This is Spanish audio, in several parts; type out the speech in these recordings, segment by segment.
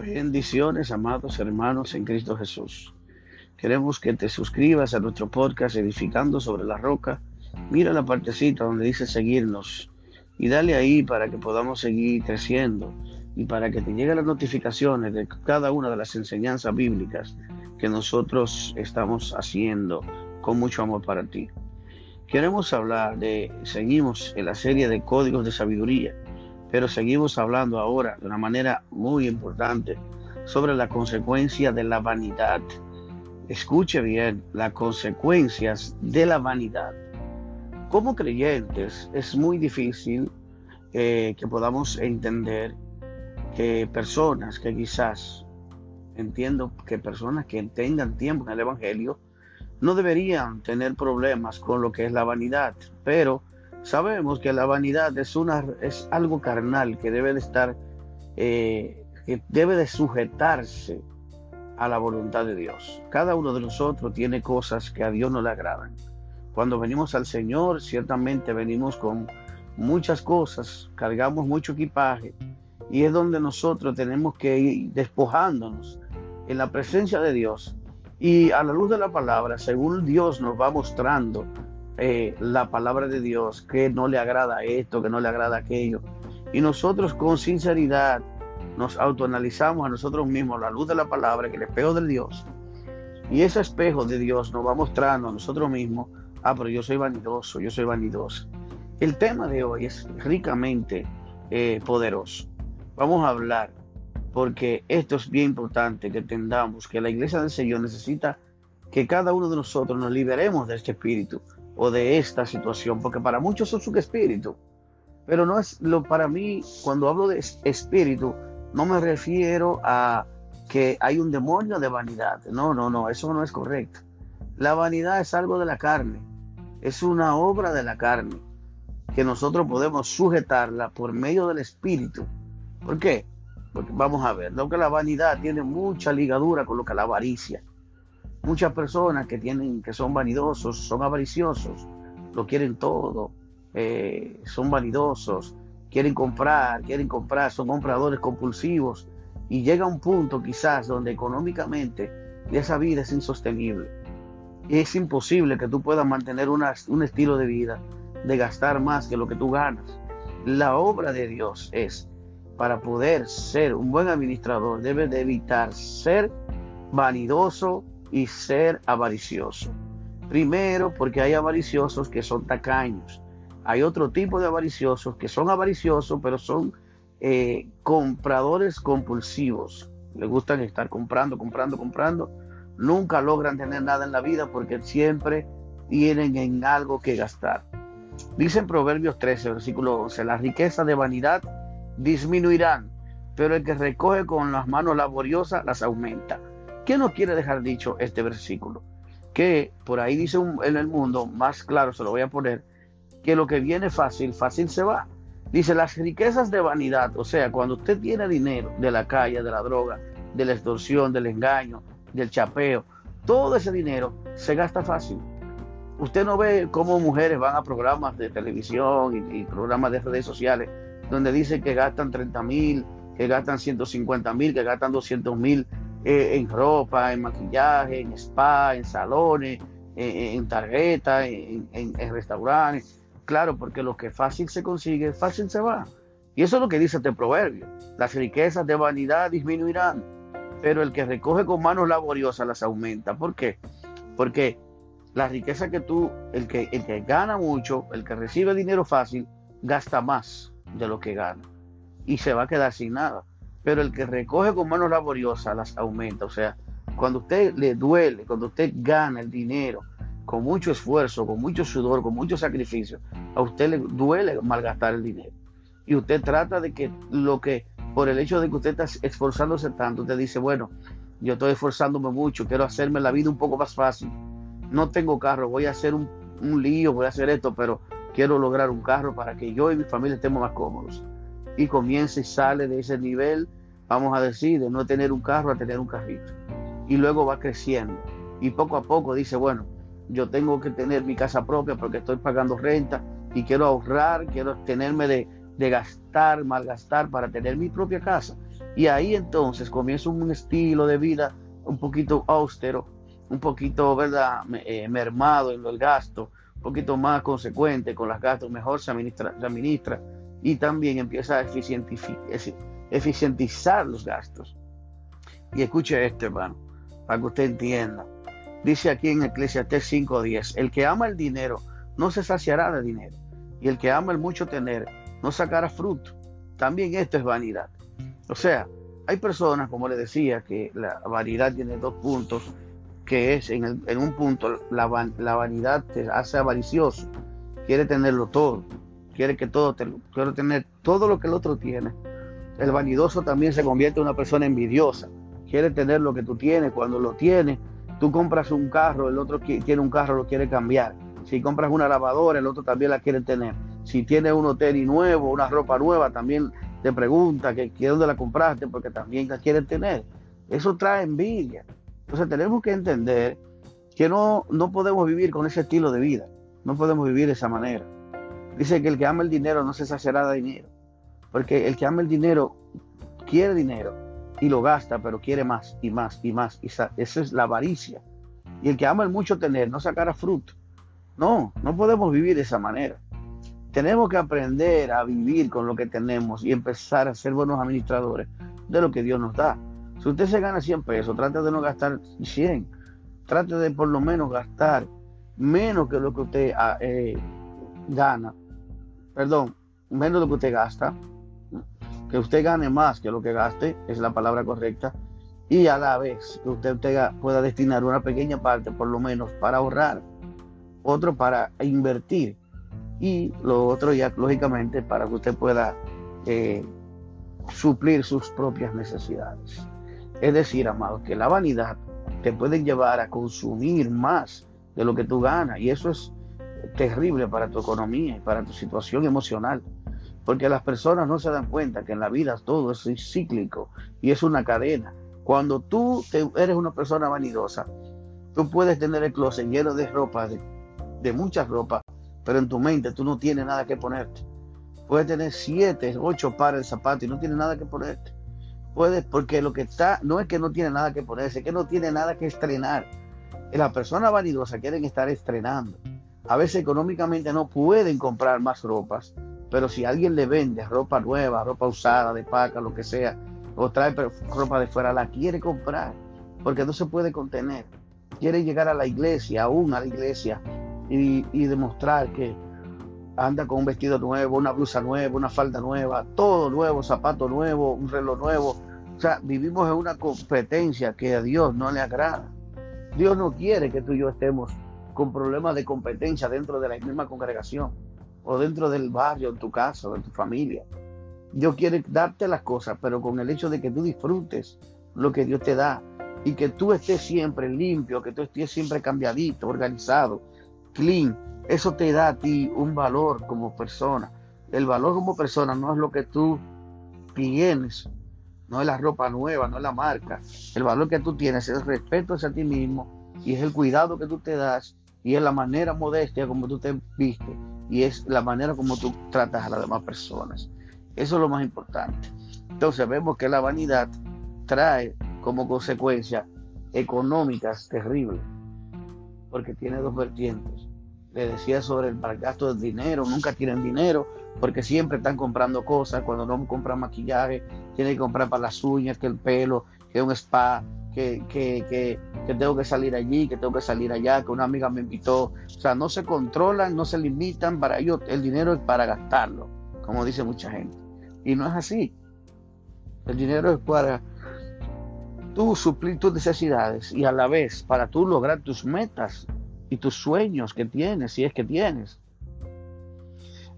Bendiciones, amados hermanos en Cristo Jesús. Queremos que te suscribas a nuestro podcast Edificando sobre la Roca. Mira la partecita donde dice seguirnos y dale ahí para que podamos seguir creciendo y para que te lleguen las notificaciones de cada una de las enseñanzas bíblicas que nosotros estamos haciendo con mucho amor para ti. Queremos hablar de, seguimos en la serie de códigos de sabiduría pero seguimos hablando ahora de una manera muy importante sobre la consecuencia de la vanidad. Escuche bien, las consecuencias de la vanidad. Como creyentes es muy difícil eh, que podamos entender que personas que quizás, entiendo que personas que tengan tiempo en el Evangelio, no deberían tener problemas con lo que es la vanidad, pero Sabemos que la vanidad es, una, es algo carnal que debe de estar, eh, que debe de sujetarse a la voluntad de Dios. Cada uno de nosotros tiene cosas que a Dios no le agradan. Cuando venimos al Señor, ciertamente venimos con muchas cosas, cargamos mucho equipaje y es donde nosotros tenemos que ir despojándonos en la presencia de Dios y a la luz de la palabra, según Dios nos va mostrando eh, la palabra de Dios, que no le agrada esto, que no le agrada aquello. Y nosotros con sinceridad nos autoanalizamos a nosotros mismos la luz de la palabra, que el espejo de Dios. Y ese espejo de Dios nos va mostrando a nosotros mismos, ah, pero yo soy vanidoso, yo soy vanidoso. El tema de hoy es ricamente eh, poderoso. Vamos a hablar, porque esto es bien importante que entendamos que la iglesia del Señor necesita que cada uno de nosotros nos liberemos de este espíritu o de esta situación, porque para muchos es un espíritu, pero no es lo para mí, cuando hablo de espíritu, no me refiero a que hay un demonio de vanidad. No, no, no, eso no es correcto. La vanidad es algo de la carne, es una obra de la carne, que nosotros podemos sujetarla por medio del espíritu. ¿Por qué? Porque vamos a ver, lo que la vanidad tiene mucha ligadura con lo que la avaricia. Muchas personas que tienen, que son vanidosos, son avariciosos, lo quieren todo, eh, son vanidosos, quieren comprar, quieren comprar, son compradores compulsivos y llega un punto quizás donde económicamente esa vida es insostenible. Es imposible que tú puedas mantener un estilo de vida de gastar más que lo que tú ganas. La obra de Dios es, para poder ser un buen administrador, debe de evitar ser vanidoso, y ser avaricioso. Primero, porque hay avariciosos que son tacaños. Hay otro tipo de avariciosos que son avariciosos, pero son eh, compradores compulsivos. Le gustan estar comprando, comprando, comprando. Nunca logran tener nada en la vida porque siempre tienen en algo que gastar. Dice Proverbios 13, versículo 11, las riquezas de vanidad disminuirán, pero el que recoge con las manos laboriosas las aumenta. ¿Qué nos quiere dejar dicho este versículo? Que por ahí dice en el mundo, más claro se lo voy a poner, que lo que viene fácil, fácil se va. Dice las riquezas de vanidad, o sea, cuando usted tiene dinero de la calle, de la droga, de la extorsión, del engaño, del chapeo, todo ese dinero se gasta fácil. Usted no ve cómo mujeres van a programas de televisión y, programas de redes sociales donde dicen que gastan 30 mil, que gastan 150 mil, que gastan 200 mil eh, en ropa, en maquillaje, en spa, en salones, en, tarjetas, en, restaurantes. Claro, porque lo que fácil se consigue, fácil se va. Y eso es lo que dice este proverbio. Las riquezas de vanidad disminuirán, pero el que recoge con manos laboriosas las aumenta. ¿Por qué? Porque la riqueza que tú, el que, el que gana mucho, el que recibe dinero fácil, gasta más de lo que gana y se va a quedar sin nada pero el que recoge con manos laboriosas las aumenta. O sea, cuando usted le duele, cuando usted gana el dinero con mucho esfuerzo, con mucho sudor, con mucho sacrificio, a usted le duele malgastar el dinero. Y usted trata de que lo que, por el hecho de que usted está esforzándose tanto, usted dice, bueno, yo estoy esforzándome mucho, quiero hacerme la vida un poco más fácil. No tengo carro, voy a hacer un, un lío, voy a hacer esto, pero quiero lograr un carro para que yo y mi familia estemos más cómodos y comienza y sale de ese nivel, vamos a decir, de no tener un carro a tener un carrito. Y luego va creciendo. Y poco a poco dice, bueno, yo tengo que tener mi casa propia porque estoy pagando renta y quiero ahorrar, quiero tenerme de de gastar, malgastar para tener mi propia casa. Y ahí entonces comienzo un estilo de vida un poquito austero, un poquito, ¿verdad?, eh, mermado en el gasto, un poquito más consecuente con los gastos, mejor se administra, se administra y también empieza a eficientizar los gastos. Y escuche esto, hermano, para que usted entienda. Dice aquí en Eclesiastes 5:10, el que ama el dinero no se saciará de dinero, y el que ama el mucho tener no sacará fruto. También esto es vanidad. O sea, hay personas, como le decía, que la vanidad tiene dos puntos, que es en, un punto la, vanidad te hace avaricioso, quiere tenerlo todo, quiere que todo te, quiere tener todo lo que el otro tiene. El vanidoso también se convierte en una persona envidiosa, quiere tener lo que tú tienes, cuando lo tienes, tú compras un carro, el otro tiene un carro, lo quiere cambiar. Si compras una lavadora, el otro también la quiere tener. Si tienes un hotel nuevo, una ropa nueva, también te pregunta que, dónde la compraste porque también la quieren tener. Eso trae envidia. Entonces tenemos que entender que no, no podemos vivir con ese estilo de vida. No podemos vivir de esa manera. Dice que el que ama el dinero no se saciará de dinero. Porque el que ama el dinero quiere dinero y lo gasta, pero quiere más y más y más. Esa es la avaricia. Y el que ama el mucho tener no sacará fruto. No, no podemos vivir de esa manera. Tenemos que aprender a vivir con lo que tenemos y empezar a ser buenos administradores de lo que Dios nos da. Si usted se gana 100 pesos, trate de no gastar 100. Trate de por lo menos gastar menos que lo que usted ah, eh, gana. Perdón, menos de lo que usted gasta. Que usted gane más que lo que gaste, es la palabra correcta. Y a la vez que usted pueda destinar una pequeña parte, por lo menos, para ahorrar. Otro para invertir y lo otro ya lógicamente para que usted pueda eh, suplir sus propias necesidades. Es decir, amado, que la vanidad te puede llevar a consumir más de lo que tú ganas y eso es terrible para tu economía y para tu situación emocional. Porque las personas no se dan cuenta que en la vida todo es cíclico y es una cadena. Cuando tú eres una persona vanidosa, tú puedes tener el closet lleno de ropa, de, de muchas ropas, pero en tu mente tú no tienes nada que ponerte. Puedes tener siete, ocho pares de zapatos y no tienes nada que ponerte. Puedes, porque lo que está, no es que no tiene nada que ponerse, es que no tiene nada que estrenar. Las personas vanidosas quieren estar estrenando. A veces económicamente no pueden comprar más ropas, pero si alguien le vende ropa nueva, ropa usada, de paca, lo que sea, o trae ropa de fuera, la quiere comprar, porque no se puede contener. Quiere llegar a la iglesia, aún a la iglesia, y, demostrar que anda con un vestido nuevo, una blusa nueva, una falda nueva, todo nuevo, zapato nuevo, un reloj nuevo. O sea, vivimos en una competencia que a Dios no le agrada. Dios no quiere que tú y yo estemos con problemas de competencia dentro de la misma congregación o dentro del barrio, en tu casa en tu familia. Dios quiere darte las cosas, pero con el hecho de que tú disfrutes lo que Dios te da y que tú estés siempre limpio, que tú estés siempre cambiadito, organizado, clean, eso te da a ti un valor como persona. El valor como persona no es lo que tú tienes, no es la ropa nueva, no es la marca. El valor que tú tienes es el respeto hacia ti mismo y es el cuidado que tú te das y es la manera modestia como tú te vistes y es la manera como tú tratas a las demás personas. Eso es lo más importante. Entonces vemos que la vanidad trae como consecuencia económicas terribles porque tiene dos vertientes. Le decía sobre el gasto de dinero, nunca tienen dinero porque siempre están comprando cosas. Cuando no compran maquillaje, tienen que comprar para las uñas, que el pelo, que un spa, que, que, que, tengo que salir allí, que tengo que salir allá, que una amiga me invitó. O sea, no se controlan, no se limitan. Para ellos el dinero es para gastarlo, como dice mucha gente. Y no es así. El dinero es para tú suplir tus necesidades y a la vez para tú lograr tus metas y tus sueños que tienes, si es que tienes.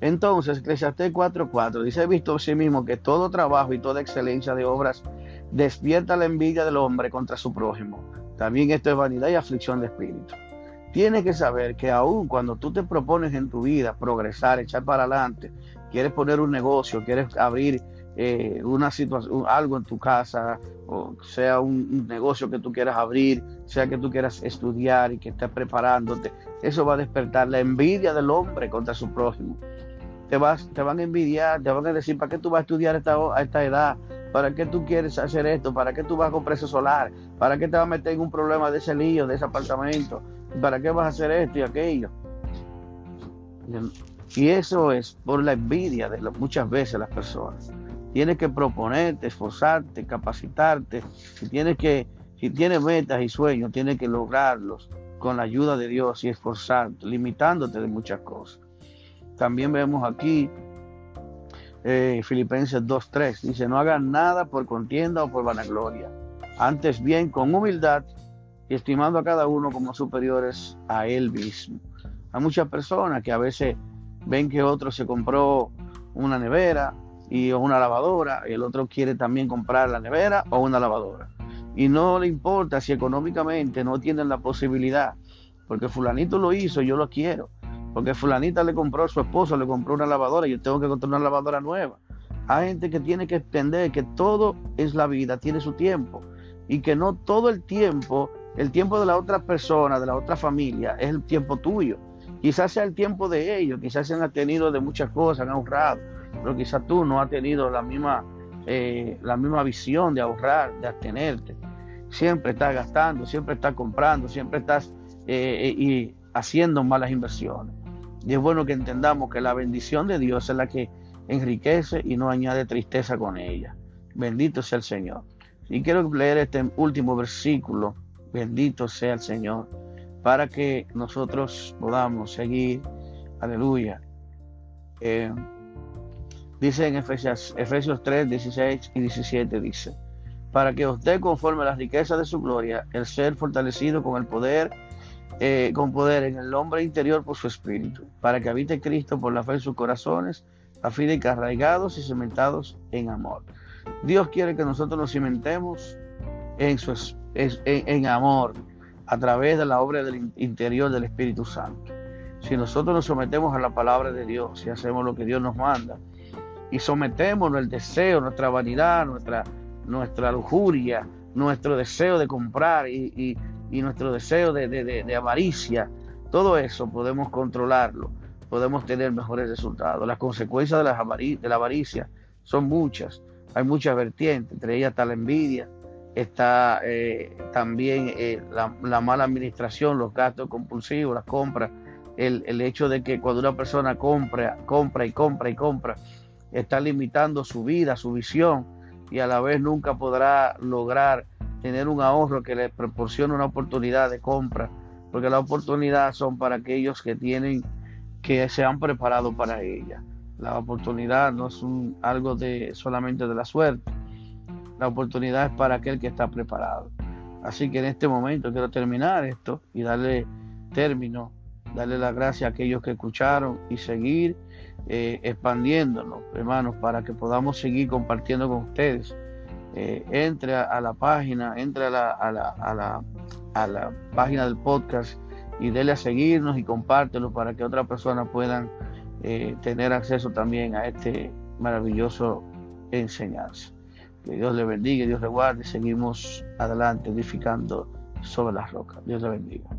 Entonces, Eclesiastés 4:4 dice: He visto a sí mismo que todo trabajo y toda excelencia de obras despierta la envidia del hombre contra su prójimo. También esto es vanidad y aflicción de espíritu. Tienes que saber que aun cuando tú te propones en tu vida progresar, echar para adelante, quieres poner un negocio, quieres abrir eh, una situación, algo en tu casa, o sea un, negocio que tú quieras abrir, sea que tú quieras estudiar y que estés preparándote, eso va a despertar la envidia del hombre contra su prójimo. te, vas, te van a envidiar, te van a decir, ¿para qué tú vas a estudiar a esta edad? ¿Para qué tú quieres hacer esto? ¿Para qué tú vas a comprar ese solar? ¿Para qué te vas a meter en un problema de ese lío, de ese apartamento? ¿Para qué vas a hacer esto y aquello? Y eso es por la envidia de muchas veces las personas. Tienes que proponerte, esforzarte, capacitarte. Si tienes que, si tienes metas y sueños, tienes que lograrlos con la ayuda de Dios y esforzarte, limitándote de muchas cosas. También vemos aquí eh, Filipenses 2.3, dice, no hagan nada por contienda o por vanagloria, antes bien con humildad estimando a cada uno como superiores a él mismo. Hay muchas personas que a veces ven que otro se compró una nevera y una lavadora y el otro quiere también comprar la nevera o una lavadora. Y no le importa si económicamente no tienen la posibilidad, porque fulanito lo hizo, yo lo quiero. Porque fulanita le compró, su esposo le compró una lavadora y yo tengo que comprar una lavadora nueva. Hay gente que tiene que entender que todo es la vida, tiene su tiempo. Y que no todo el tiempo, el tiempo de la otra persona, de la otra familia, es el tiempo tuyo. Quizás sea el tiempo de ellos, quizás se han tenido de muchas cosas, han ahorrado, pero quizás tú no has tenido la misma, eh, la misma visión de ahorrar, de abstenerte. Siempre estás gastando, siempre estás comprando, siempre estás eh, eh, y haciendo malas inversiones. Y es bueno que entendamos que la bendición de Dios es la que enriquece y no añade tristeza con ella. Bendito sea el Señor. Y quiero leer este último versículo. Bendito sea el Señor para que nosotros podamos seguir. Aleluya. Eh, dice en Efesios, Efesios 3, 16 y 17, dice, para que usted conforme a las riquezas de su gloria, el ser fortalecido con el poder, eh, con poder en el hombre interior por su espíritu, para que habite Cristo por la fe en sus corazones, a fin de que arraigados y cimentados en amor. Dios quiere que nosotros nos cimentemos en, su, en, en amor, a través de la obra del interior del Espíritu Santo. Si nosotros nos sometemos a la palabra de Dios y hacemos lo que Dios nos manda y sometemos el deseo, nuestra vanidad, nuestra, nuestra lujuria, nuestro deseo de comprar y, nuestro deseo de, avaricia, todo eso podemos controlarlo, podemos tener mejores resultados. Las consecuencias de la, de la avaricia son muchas, hay muchas vertientes, entre ellas está la envidia, está eh, también eh, la, mala administración, los gastos compulsivos, las compras, el, el, hecho de que cuando una persona compra, compra y compra y compra, está limitando su vida, su visión y a la vez nunca podrá lograr tener un ahorro que le proporcione una oportunidad de compra, porque las oportunidades son para aquellos que tienen, que se han preparado para ella. La oportunidad no es un, algo de solamente de la suerte, la oportunidad es para aquel que está preparado. Así que en este momento quiero terminar esto y darle término, darle la gracia a aquellos que escucharon y seguir eh, expandiéndonos, hermanos, para que podamos seguir compartiendo con ustedes. Eh, entre a, la página, entre a la, a, la, a, la, a la página del podcast y dele a seguirnos y compártelo para que otras personas puedan eh, tener acceso también a este maravilloso enseñanza. Que Dios le bendiga, Dios le guarde. Seguimos adelante edificando sobre las rocas. Dios le bendiga.